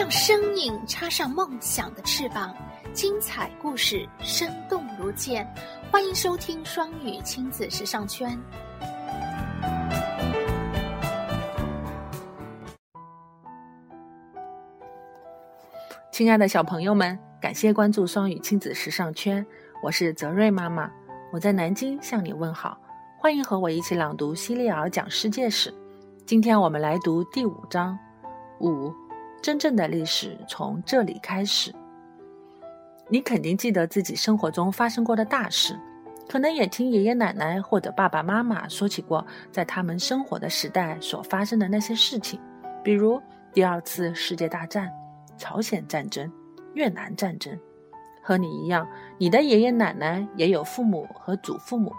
让声音插上梦想的翅膀，精彩故事生动如见。欢迎收听双语亲子时尚圈。亲爱的小朋友们，感谢关注双语亲子时尚圈，我是泽瑞妈妈，我在南京向你问好。欢迎和我一起朗读《西利尔讲世界史》。今天我们来读第五章。五，真正的历史从这里开始。你肯定记得自己生活中发生过的大事，可能也听爷爷奶奶或者爸爸妈妈说起过在他们生活的时代所发生的那些事情，比如第二次世界大战、朝鲜战争、越南战争。和你一样，你的爷爷奶奶也有父母和祖父母，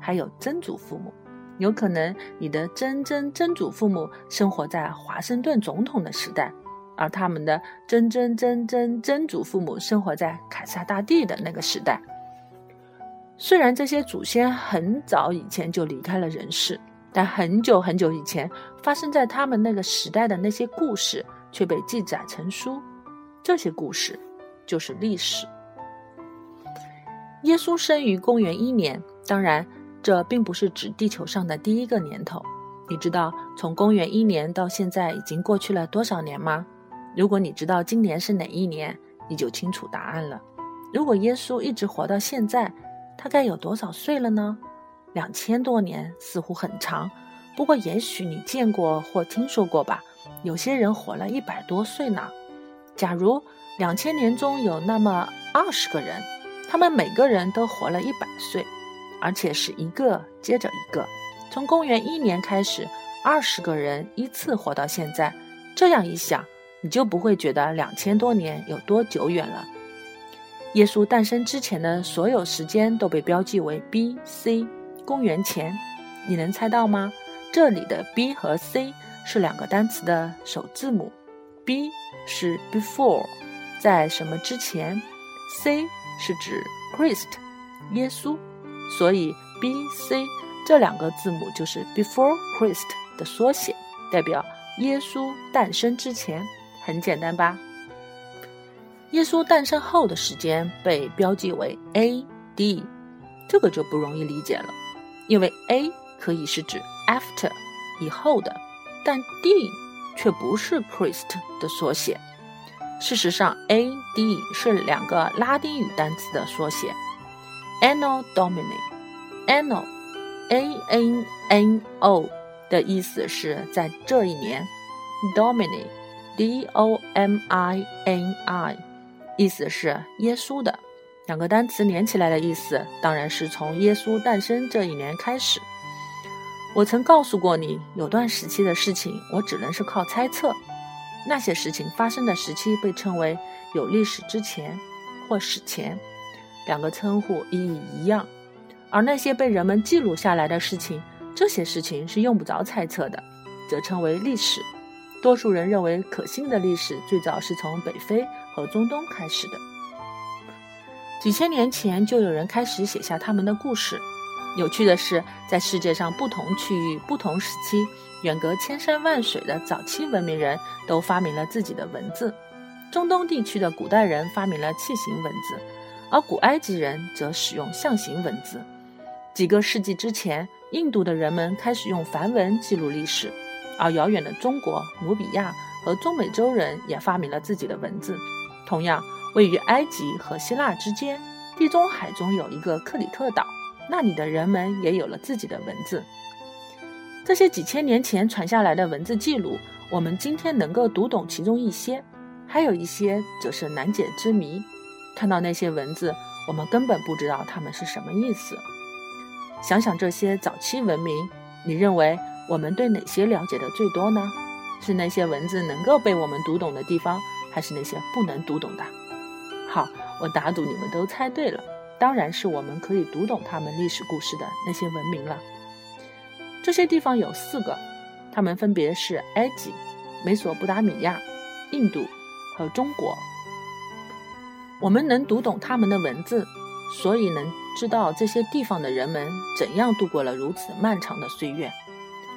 还有曾祖父母。有可能你的曾曾曾祖父母生活在华盛顿总统的时代，而他们的曾曾曾曾曾祖父母生活在凯撒大帝的那个时代。虽然这些祖先很早以前就离开了人世，但很久很久以前发生在他们那个时代的那些故事却被记载成书。这些故事就是历史。耶稣生于公元一年，当然。这并不是指地球上的第一个年头。你知道从公元一年到现在已经过去了多少年吗？如果你知道今年是哪一年，你就清楚答案了。如果耶稣一直活到现在，他该有多少岁了呢？两千多年似乎很长，不过也许你见过或听说过吧。有些人活了一百多岁呢。假如两千年中有那么二十个人，他们每个人都活了一百岁。而且是一个接着一个，从公元一年开始，二十个人依次活到现在。这样一想，你就不会觉得两千多年有多久远了。耶稣诞生之前的所有时间都被标记为 B.C. 公元前。你能猜到吗？这里的 B 和 C 是两个单词的首字母，B 是 before，在什么之前；C 是指 Christ，耶稣。所以，B、C 这两个字母就是 Before Christ 的缩写，代表耶稣诞生之前。很简单吧？耶稣诞生后的时间被标记为 A.D，这个就不容易理解了，因为 A 可以是指 After 以后的，但 D 却不是 Christ 的缩写。事实上，A.D 是两个拉丁语单词的缩写。Anno Domini，Anno，A N N O 的意思是在这一年 Domini D O M I N I，意思是耶稣的。两个单词连起来的意思，当然是从耶稣诞生这一年开始。我曾告诉过你，有段时期的事情，我只能是靠猜测。那些事情发生的时期被称为有历史之前或史前。两个称呼意义一样，而那些被人们记录下来的事情，这些事情是用不着猜测的，则称为历史。多数人认为可信的历史最早是从北非和中东开始的。几千年前就有人开始写下他们的故事。有趣的是，在世界上不同区域、不同时期，远隔千山万水的早期文明人都发明了自己的文字。中东地区的古代人发明了器形文字。而古埃及人则使用象形文字。几个世纪之前，印度的人们开始用梵文记录历史，而遥远的中国、努比亚和中美洲人也发明了自己的文字。同样，位于埃及和希腊之间，地中海中有一个克里特岛，那里的人们也有了自己的文字。这些几千年前传下来的文字记录，我们今天能够读懂其中一些，还有一些则是难解之谜。看到那些文字，我们根本不知道它们是什么意思。想想这些早期文明，你认为我们对哪些了解的最多呢？是那些文字能够被我们读懂的地方，还是那些不能读懂的？好，我打赌你们都猜对了，当然是我们可以读懂他们历史故事的那些文明了。这些地方有四个，它们分别是埃及、美索不达米亚、印度和中国。我们能读懂他们的文字，所以能知道这些地方的人们怎样度过了如此漫长的岁月。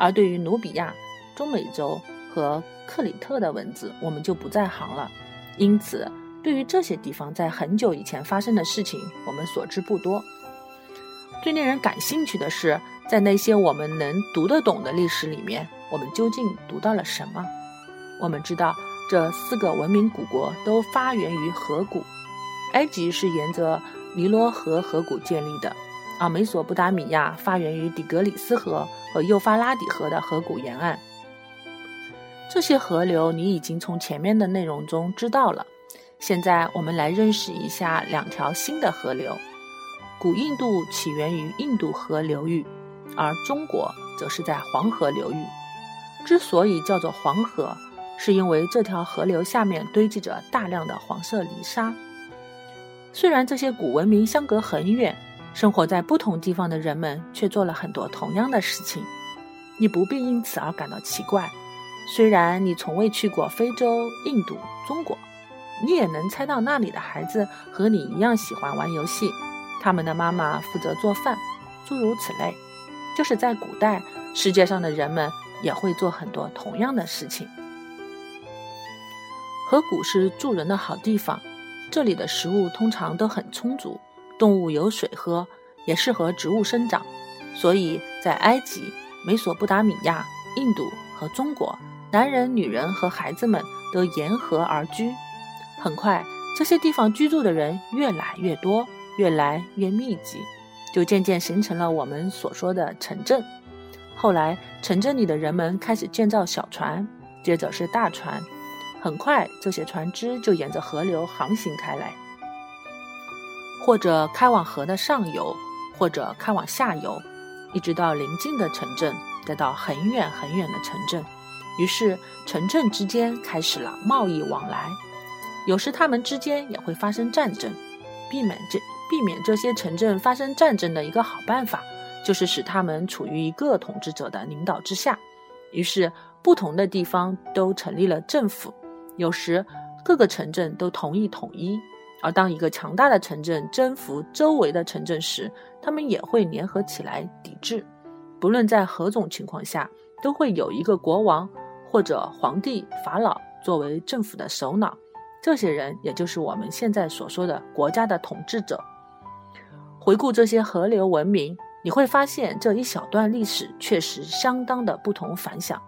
而对于努比亚、中美洲、和克里特的文字，我们就不在行了。因此，对于这些地方在很久以前发生的事情，我们所知不多。最令人感兴趣的是，在那些我们能读得懂的历史里面，我们究竟读到了什么？我们知道，这四个文明古国都发源于河谷。埃及是沿着尼罗河河谷建立的，而美索不达米亚发源于底格里斯河和幼发拉底河的河谷沿岸。这些河流你已经从前面的内容中知道了。现在我们来认识一下两条新的河流。古印度起源于印度河流域，而中国则是在黄河流域。之所以叫做黄河，是因为这条河流下面堆积着大量的黄色泥沙。虽然这些古文明相隔很远，生活在不同地方的人们却做了很多同样的事情。你不必因此而感到奇怪。虽然你从未去过非洲、印度、中国，你也能猜到那里的孩子和你一样喜欢玩游戏，他们的妈妈负责做饭，诸如此类。就是在古代，世界上的人们也会做很多同样的事情。河谷是住人的好地方，这里的食物通常都很充足，动物有水喝，也适合植物生长，所以在埃及、美索不达米亚、印度和中国。男人、女人和孩子们都沿河而居。很快，这些地方居住的人越来越多，越来越密集，就渐渐形成了我们所说的城镇。后来，城镇里的人们开始建造小船，接着是大船。很快，这些船只就沿着河流航行开来，或者开往河的上游，或者开往下游，一直到邻近的城镇，再到很远很远的城镇。于是，城镇之间开始了贸易往来。有时，他们之间也会发生战争。避免这避免这些城镇发生战争的一个好办法，就是使他们处于一个统治者的领导之下。于是，不同的地方都成立了政府。有时，各个城镇都同意统一。而当一个强大的城镇征服周围的城镇时，他们也会联合起来抵制。不论在何种情况下，都会有一个国王。或者皇帝、法老作为政府的首脑，这些人也就是我们现在所说的国家的统治者。回顾这些河流文明，你会发现这一小段历史确实相当的不同凡响。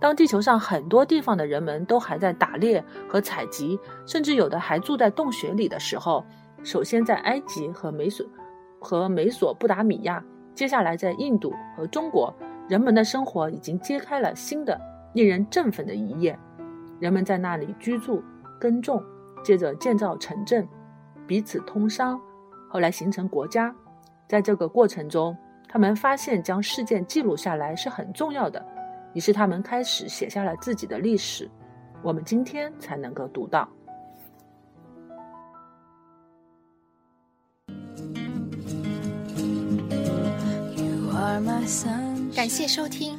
当地球上很多地方的人们都还在打猎和采集，甚至有的还住在洞穴里的时候，首先在埃及和美索和美索不达米亚，接下来在印度和中国，人们的生活已经揭开了新的。令人振奋的一页，人们在那里居住、耕种，接着建造城镇，彼此通商，后来形成国家。在这个过程中，他们发现将事件记录下来是很重要的，于是他们开始写下了自己的历史，我们今天才能够读到。感谢收听。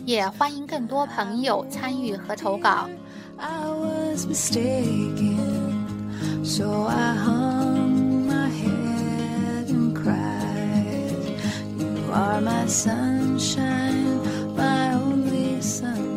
也欢迎更多朋友参与和投稿 you are my sunshine my only sunshine